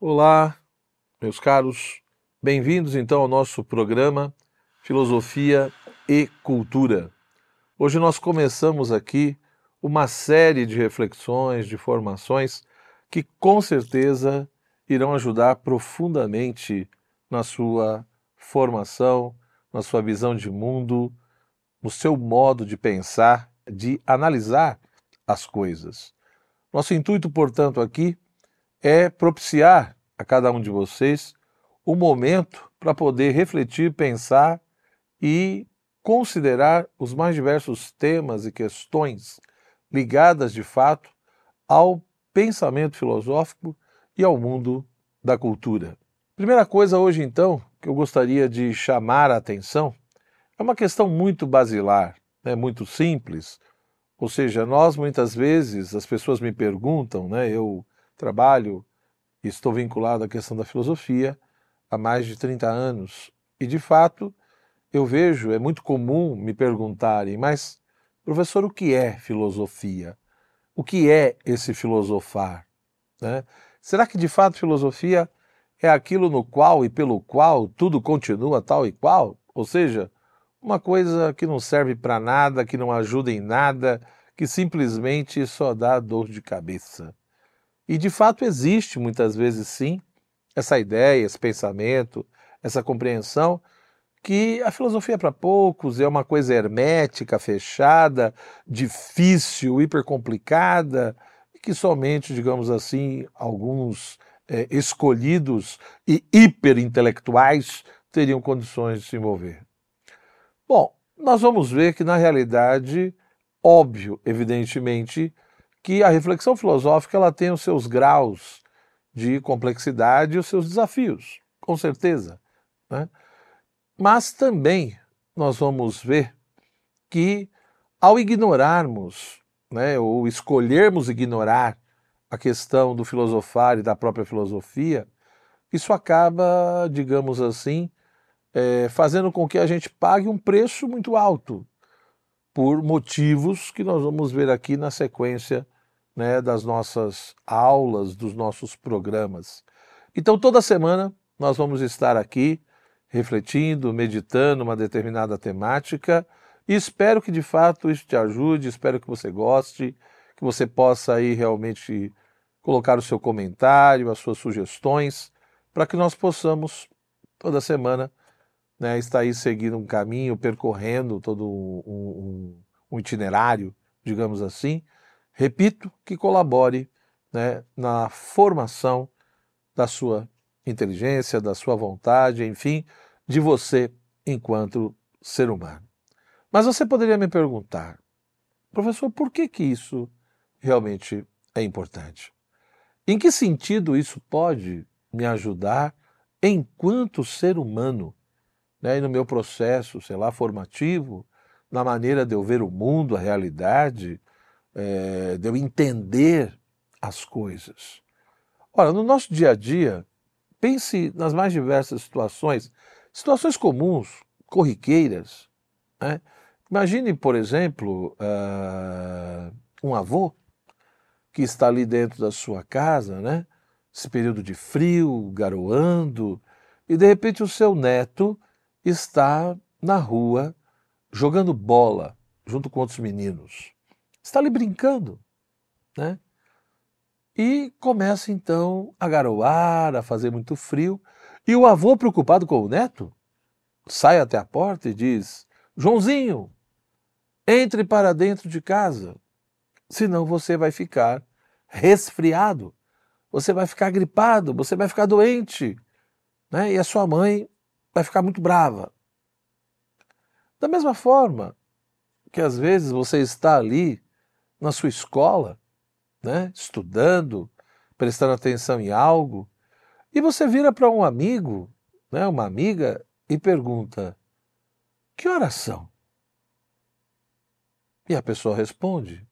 Olá, meus caros. Bem-vindos então ao nosso programa Filosofia e Cultura. Hoje nós começamos aqui uma série de reflexões, de formações que com certeza irão ajudar profundamente na sua formação, na sua visão de mundo, no seu modo de pensar, de analisar as coisas. Nosso intuito, portanto, aqui é propiciar a cada um de vocês o um momento para poder refletir, pensar e considerar os mais diversos temas e questões ligadas de fato ao pensamento filosófico e ao mundo da cultura. Primeira coisa hoje, então, que eu gostaria de chamar a atenção é uma questão muito basilar, né, muito simples. Ou seja, nós muitas vezes, as pessoas me perguntam, né, eu trabalho e estou vinculado à questão da filosofia há mais de 30 anos. E, de fato, eu vejo, é muito comum me perguntarem, mas, professor, o que é filosofia? O que é esse filosofar? Né? Será que, de fato, filosofia é aquilo no qual e pelo qual tudo continua tal e qual? Ou seja, uma coisa que não serve para nada, que não ajuda em nada, que simplesmente só dá dor de cabeça. E de fato existe muitas vezes sim essa ideia, esse pensamento, essa compreensão que a filosofia é para poucos, é uma coisa hermética, fechada, difícil, hipercomplicada, e que somente, digamos assim, alguns é, escolhidos e hiperintelectuais teriam condições de se envolver. Bom, nós vamos ver que na realidade, óbvio, evidentemente, que a reflexão filosófica ela tem os seus graus de complexidade e os seus desafios, com certeza. Né? Mas também nós vamos ver que ao ignorarmos, né, ou escolhermos ignorar a questão do filosofar e da própria filosofia, isso acaba, digamos assim, é, fazendo com que a gente pague um preço muito alto por motivos que nós vamos ver aqui na sequência né, das nossas aulas, dos nossos programas. Então, toda semana nós vamos estar aqui refletindo, meditando uma determinada temática e espero que de fato isso te ajude, espero que você goste, que você possa aí realmente colocar o seu comentário, as suas sugestões, para que nós possamos toda semana né, estar aí seguindo um caminho, percorrendo todo um, um, um itinerário, digamos assim, repito, que colabore né, na formação da sua inteligência, da sua vontade, enfim, de você enquanto ser humano. Mas você poderia me perguntar, professor, por que, que isso realmente é importante? Em que sentido isso pode me ajudar enquanto ser humano, né, no meu processo, sei lá, formativo, na maneira de eu ver o mundo, a realidade, é, de eu entender as coisas. Ora, no nosso dia a dia, pense nas mais diversas situações, situações comuns, corriqueiras. Né? Imagine, por exemplo, uh, um avô que está ali dentro da sua casa, né? Esse período de frio, garoando, e de repente o seu neto está na rua jogando bola junto com outros meninos está ali brincando, né? E começa então a garoar, a fazer muito frio, e o avô, preocupado com o neto, sai até a porta e diz: Joãozinho, entre para dentro de casa, senão você vai ficar resfriado, você vai ficar gripado, você vai ficar doente, né? e a sua mãe vai ficar muito brava. Da mesma forma que às vezes você está ali na sua escola, né, estudando, prestando atenção em algo, e você vira para um amigo, né, uma amiga, e pergunta: Que horas são? E a pessoa responde: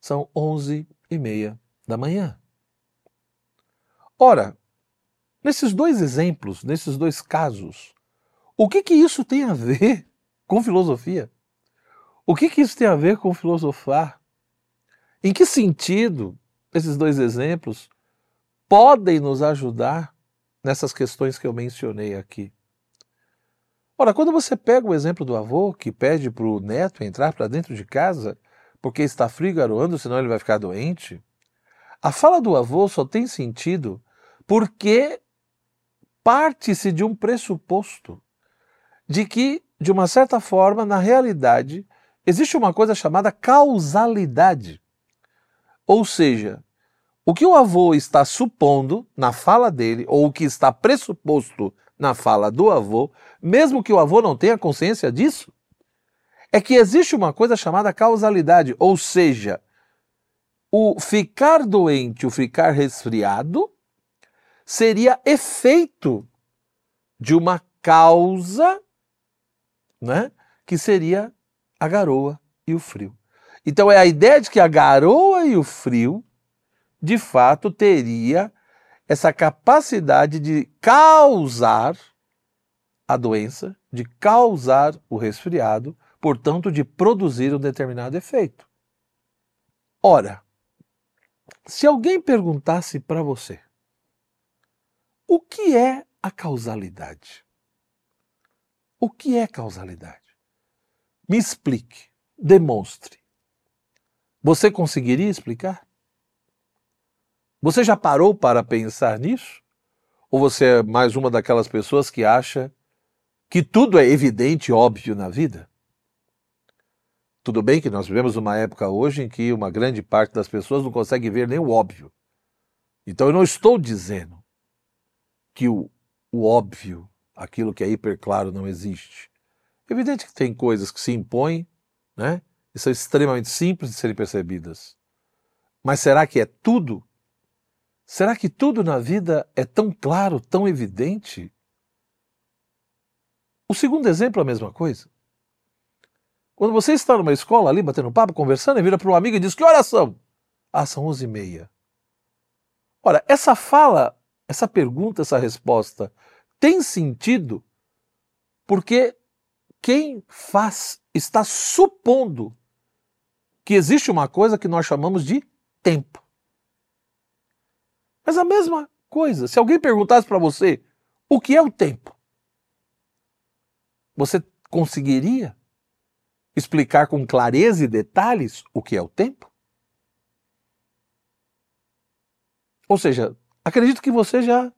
São onze e meia da manhã. Ora, nesses dois exemplos, nesses dois casos, o que que isso tem a ver com filosofia? O que que isso tem a ver com filosofar? Em que sentido esses dois exemplos podem nos ajudar nessas questões que eu mencionei aqui. Ora, quando você pega o exemplo do avô que pede para o neto entrar para dentro de casa porque está frio garoando, senão ele vai ficar doente, a fala do avô só tem sentido porque parte-se de um pressuposto de que, de uma certa forma, na realidade, existe uma coisa chamada causalidade. Ou seja, o que o avô está supondo na fala dele, ou o que está pressuposto na fala do avô, mesmo que o avô não tenha consciência disso, é que existe uma coisa chamada causalidade, ou seja, o ficar doente, o ficar resfriado, seria efeito de uma causa, né, que seria a garoa e o frio. Então é a ideia de que a garoa e o frio de fato teria essa capacidade de causar a doença, de causar o resfriado, portanto, de produzir um determinado efeito. Ora, se alguém perguntasse para você o que é a causalidade? O que é causalidade? Me explique, demonstre. Você conseguiria explicar? Você já parou para pensar nisso? Ou você é mais uma daquelas pessoas que acha que tudo é evidente e óbvio na vida? Tudo bem que nós vivemos uma época hoje em que uma grande parte das pessoas não consegue ver nem o óbvio. Então eu não estou dizendo que o, o óbvio, aquilo que é hiper claro, não existe. É evidente que tem coisas que se impõem, né? E são extremamente simples de serem percebidas. Mas será que é tudo Será que tudo na vida é tão claro, tão evidente? O segundo exemplo é a mesma coisa. Quando você está numa escola ali, batendo papo, conversando, e vira para um amigo e diz: Que horas são? Ah, são onze e meia. Ora, essa fala, essa pergunta, essa resposta tem sentido porque quem faz está supondo que existe uma coisa que nós chamamos de tempo. Mas a mesma coisa, se alguém perguntasse para você o que é o tempo, você conseguiria explicar com clareza e detalhes o que é o tempo? Ou seja, acredito que você já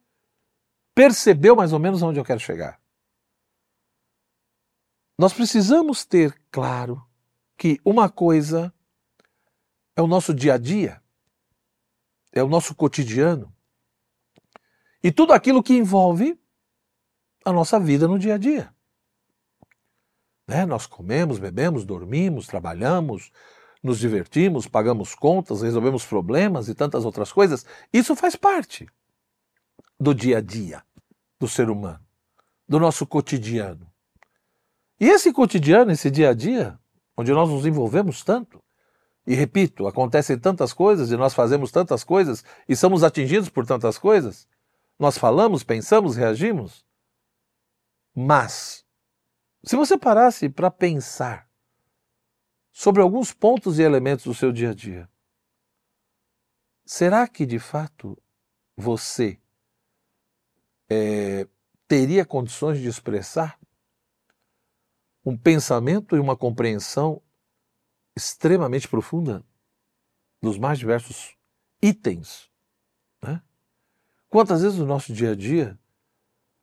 percebeu mais ou menos onde eu quero chegar. Nós precisamos ter claro que uma coisa é o nosso dia a dia é o nosso cotidiano. E tudo aquilo que envolve a nossa vida no dia a dia. Né? Nós comemos, bebemos, dormimos, trabalhamos, nos divertimos, pagamos contas, resolvemos problemas e tantas outras coisas. Isso faz parte do dia a dia do ser humano, do nosso cotidiano. E esse cotidiano, esse dia a dia, onde nós nos envolvemos tanto, e repito, acontecem tantas coisas e nós fazemos tantas coisas e somos atingidos por tantas coisas. Nós falamos, pensamos, reagimos. Mas, se você parasse para pensar sobre alguns pontos e elementos do seu dia a dia, será que de fato você é, teria condições de expressar um pensamento e uma compreensão extremamente profunda nos mais diversos itens. Né? Quantas vezes no nosso dia a dia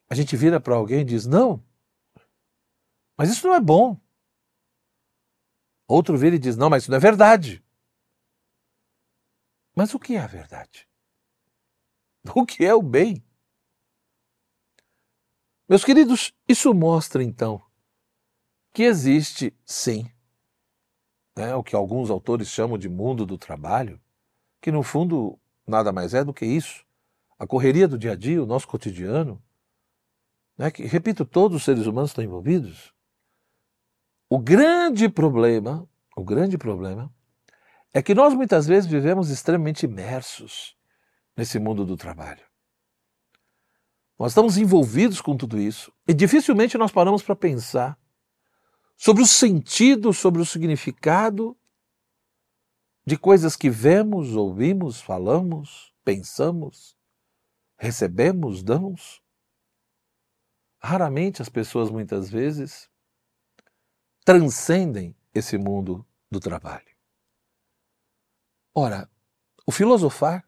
a gente vira para alguém e diz: Não, mas isso não é bom. Outro vira e diz: Não, mas isso não é verdade. Mas o que é a verdade? O que é o bem? Meus queridos, isso mostra então que existe, sim, né, o que alguns autores chamam de mundo do trabalho, que no fundo nada mais é do que isso. A correria do dia a dia, o nosso cotidiano, né, que, repito, todos os seres humanos estão envolvidos. O grande problema, o grande problema, é que nós muitas vezes vivemos extremamente imersos nesse mundo do trabalho. Nós estamos envolvidos com tudo isso e dificilmente nós paramos para pensar sobre o sentido, sobre o significado de coisas que vemos, ouvimos, falamos, pensamos, recebemos, damos. Raramente as pessoas, muitas vezes, transcendem esse mundo do trabalho. Ora, o filosofar,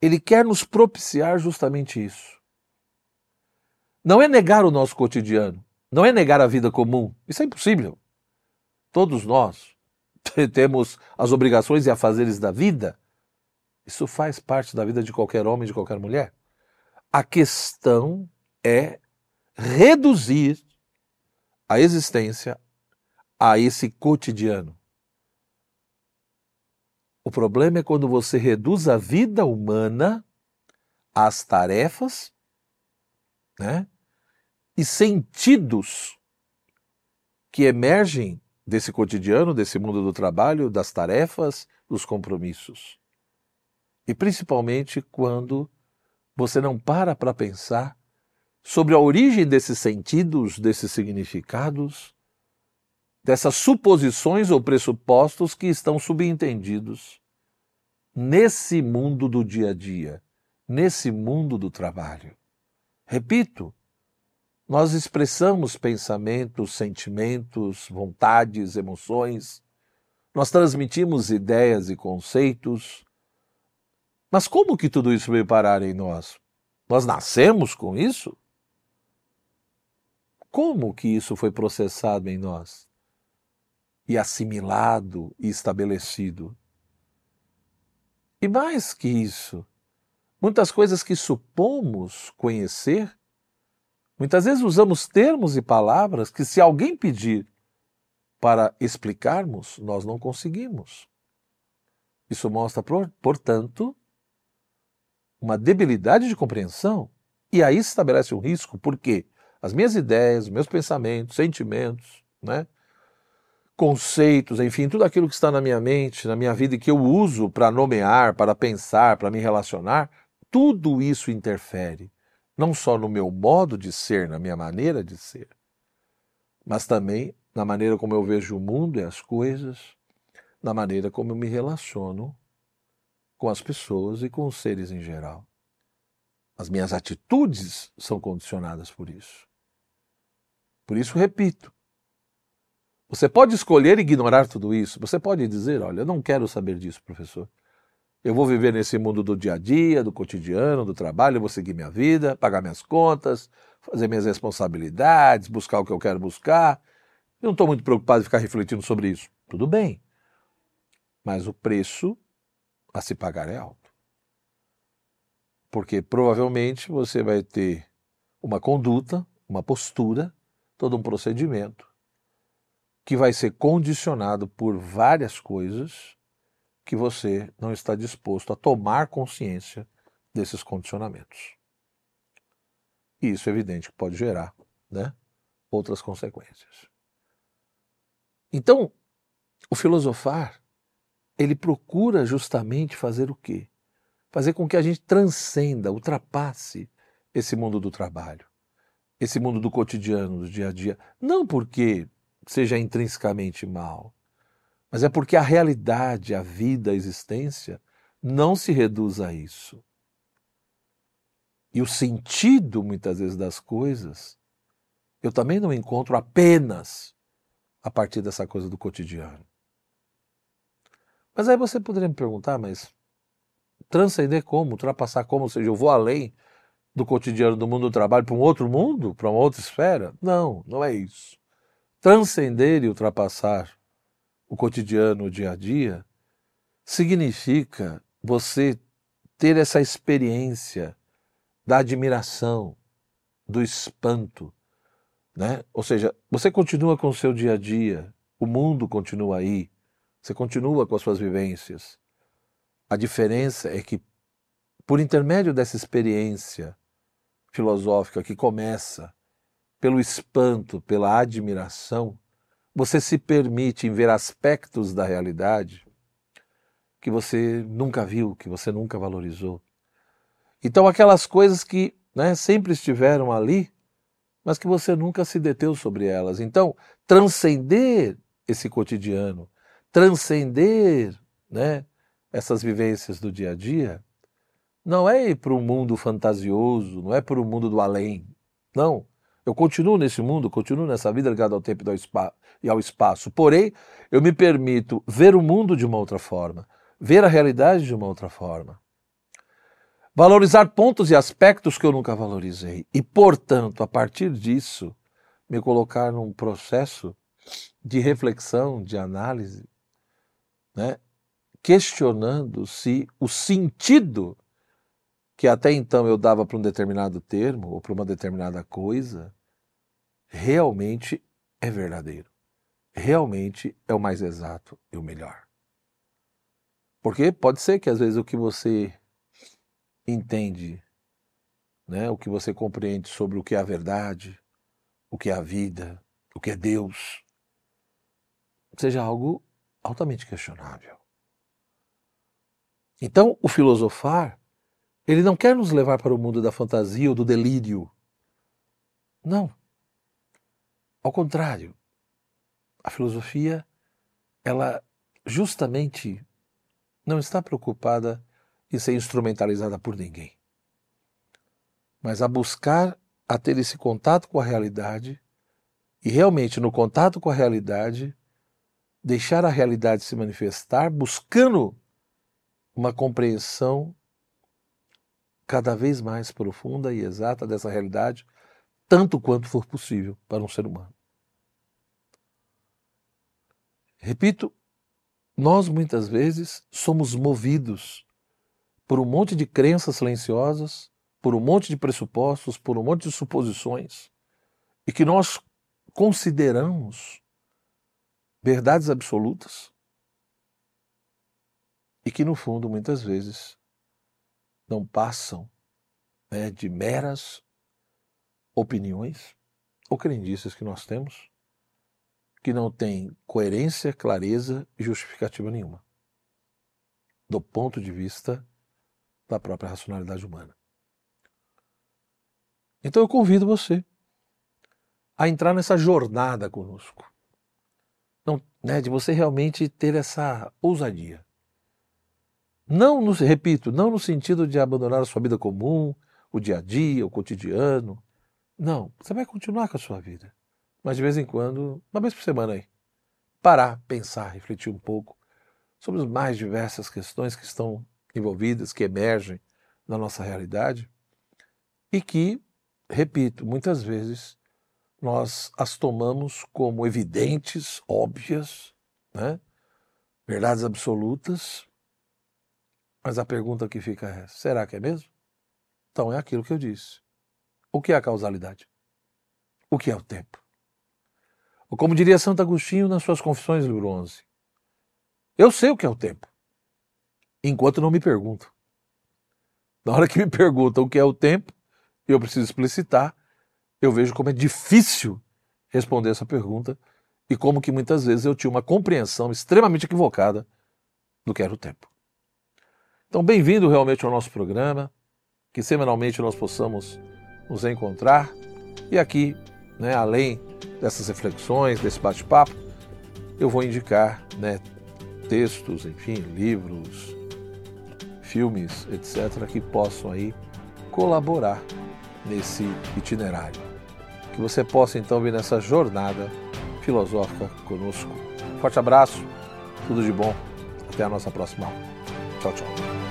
ele quer nos propiciar justamente isso. Não é negar o nosso cotidiano, não é negar a vida comum. Isso é impossível. Todos nós temos as obrigações e afazeres da vida. Isso faz parte da vida de qualquer homem, de qualquer mulher. A questão é reduzir a existência a esse cotidiano. O problema é quando você reduz a vida humana às tarefas né, e sentidos que emergem desse cotidiano, desse mundo do trabalho, das tarefas, dos compromissos. E principalmente quando você não para para pensar sobre a origem desses sentidos, desses significados, dessas suposições ou pressupostos que estão subentendidos nesse mundo do dia a dia, nesse mundo do trabalho. Repito, nós expressamos pensamentos, sentimentos, vontades, emoções, nós transmitimos ideias e conceitos. Mas como que tudo isso veio parar em nós? Nós nascemos com isso? Como que isso foi processado em nós? E assimilado e estabelecido? E mais que isso, muitas coisas que supomos conhecer, muitas vezes usamos termos e palavras que, se alguém pedir para explicarmos, nós não conseguimos. Isso mostra, portanto, uma debilidade de compreensão. E aí se estabelece um risco, porque as minhas ideias, meus pensamentos, sentimentos, né? conceitos, enfim, tudo aquilo que está na minha mente, na minha vida e que eu uso para nomear, para pensar, para me relacionar, tudo isso interfere, não só no meu modo de ser, na minha maneira de ser, mas também na maneira como eu vejo o mundo e as coisas, na maneira como eu me relaciono com as pessoas e com os seres em geral. As minhas atitudes são condicionadas por isso. Por isso, repito, você pode escolher ignorar tudo isso. Você pode dizer: Olha, eu não quero saber disso, professor. Eu vou viver nesse mundo do dia a dia, do cotidiano, do trabalho, eu vou seguir minha vida, pagar minhas contas, fazer minhas responsabilidades, buscar o que eu quero buscar. Eu não estou muito preocupado em ficar refletindo sobre isso. Tudo bem. Mas o preço a se pagar é alto. Porque provavelmente você vai ter uma conduta, uma postura todo um procedimento que vai ser condicionado por várias coisas que você não está disposto a tomar consciência desses condicionamentos. E isso é evidente que pode gerar né, outras consequências. Então, o filosofar, ele procura justamente fazer o quê? Fazer com que a gente transcenda, ultrapasse esse mundo do trabalho esse mundo do cotidiano, do dia a dia. Não porque seja intrinsecamente mal, mas é porque a realidade, a vida, a existência não se reduz a isso. E o sentido, muitas vezes, das coisas, eu também não encontro apenas a partir dessa coisa do cotidiano. Mas aí você poderia me perguntar, mas transcender como? Ultrapassar como? Ou seja, eu vou além do cotidiano do mundo do trabalho para um outro mundo, para uma outra esfera? Não, não é isso. Transcender e ultrapassar o cotidiano, o dia a dia, significa você ter essa experiência da admiração, do espanto, né? Ou seja, você continua com o seu dia a dia, o mundo continua aí, você continua com as suas vivências. A diferença é que, por intermédio dessa experiência filosófica que começa pelo espanto, pela admiração, você se permite ver aspectos da realidade que você nunca viu, que você nunca valorizou. Então, aquelas coisas que né, sempre estiveram ali, mas que você nunca se deteu sobre elas. Então, transcender esse cotidiano, transcender né, essas vivências do dia a dia, não é ir para um mundo fantasioso, não é para o mundo do além. Não. Eu continuo nesse mundo, continuo nessa vida ligada ao tempo e ao espaço. Porém, eu me permito ver o mundo de uma outra forma, ver a realidade de uma outra forma. Valorizar pontos e aspectos que eu nunca valorizei. E, portanto, a partir disso, me colocar num processo de reflexão, de análise, né? questionando se o sentido que até então eu dava para um determinado termo ou para uma determinada coisa realmente é verdadeiro. Realmente é o mais exato e o melhor. Porque pode ser que às vezes o que você entende, né, o que você compreende sobre o que é a verdade, o que é a vida, o que é Deus, seja algo altamente questionável. Então, o filosofar, ele não quer nos levar para o mundo da fantasia ou do delírio. Não. Ao contrário, a filosofia, ela justamente não está preocupada e ser instrumentalizada por ninguém. Mas a buscar a ter esse contato com a realidade e realmente no contato com a realidade deixar a realidade se manifestar, buscando uma compreensão cada vez mais profunda e exata dessa realidade, tanto quanto for possível para um ser humano. Repito, nós muitas vezes somos movidos por um monte de crenças silenciosas, por um monte de pressupostos, por um monte de suposições, e que nós consideramos verdades absolutas e que, no fundo, muitas vezes não passam né, de meras opiniões ou crendices que nós temos que não têm coerência, clareza e justificativa nenhuma, do ponto de vista da própria racionalidade humana. Então eu convido você a entrar nessa jornada conosco. Não, né, de você realmente ter essa ousadia. Não, no, repito, não no sentido de abandonar a sua vida comum, o dia a dia, o cotidiano. Não, você vai continuar com a sua vida. Mas de vez em quando, uma vez por semana aí, parar, pensar, refletir um pouco sobre as mais diversas questões que estão envolvidas, que emergem na nossa realidade e que, repito, muitas vezes nós as tomamos como evidentes, óbvias, né? verdades absolutas, mas a pergunta que fica é: será que é mesmo? Então é aquilo que eu disse. O que é a causalidade? O que é o tempo? Ou como diria Santo Agostinho nas suas Confissões, livro 11, eu sei o que é o tempo enquanto não me perguntam. Na hora que me perguntam o que é o tempo, eu preciso explicitar, eu vejo como é difícil responder essa pergunta e como que muitas vezes eu tinha uma compreensão extremamente equivocada do que era o tempo. Então, bem-vindo realmente ao nosso programa, que semanalmente nós possamos nos encontrar e aqui, né, além dessas reflexões, desse bate-papo, eu vou indicar né, textos, enfim, livros, filmes, etc., que possam aí colaborar nesse itinerário. Que você possa então vir nessa jornada filosófica conosco. Forte abraço, tudo de bom, até a nossa próxima aula. Tchau, tchau.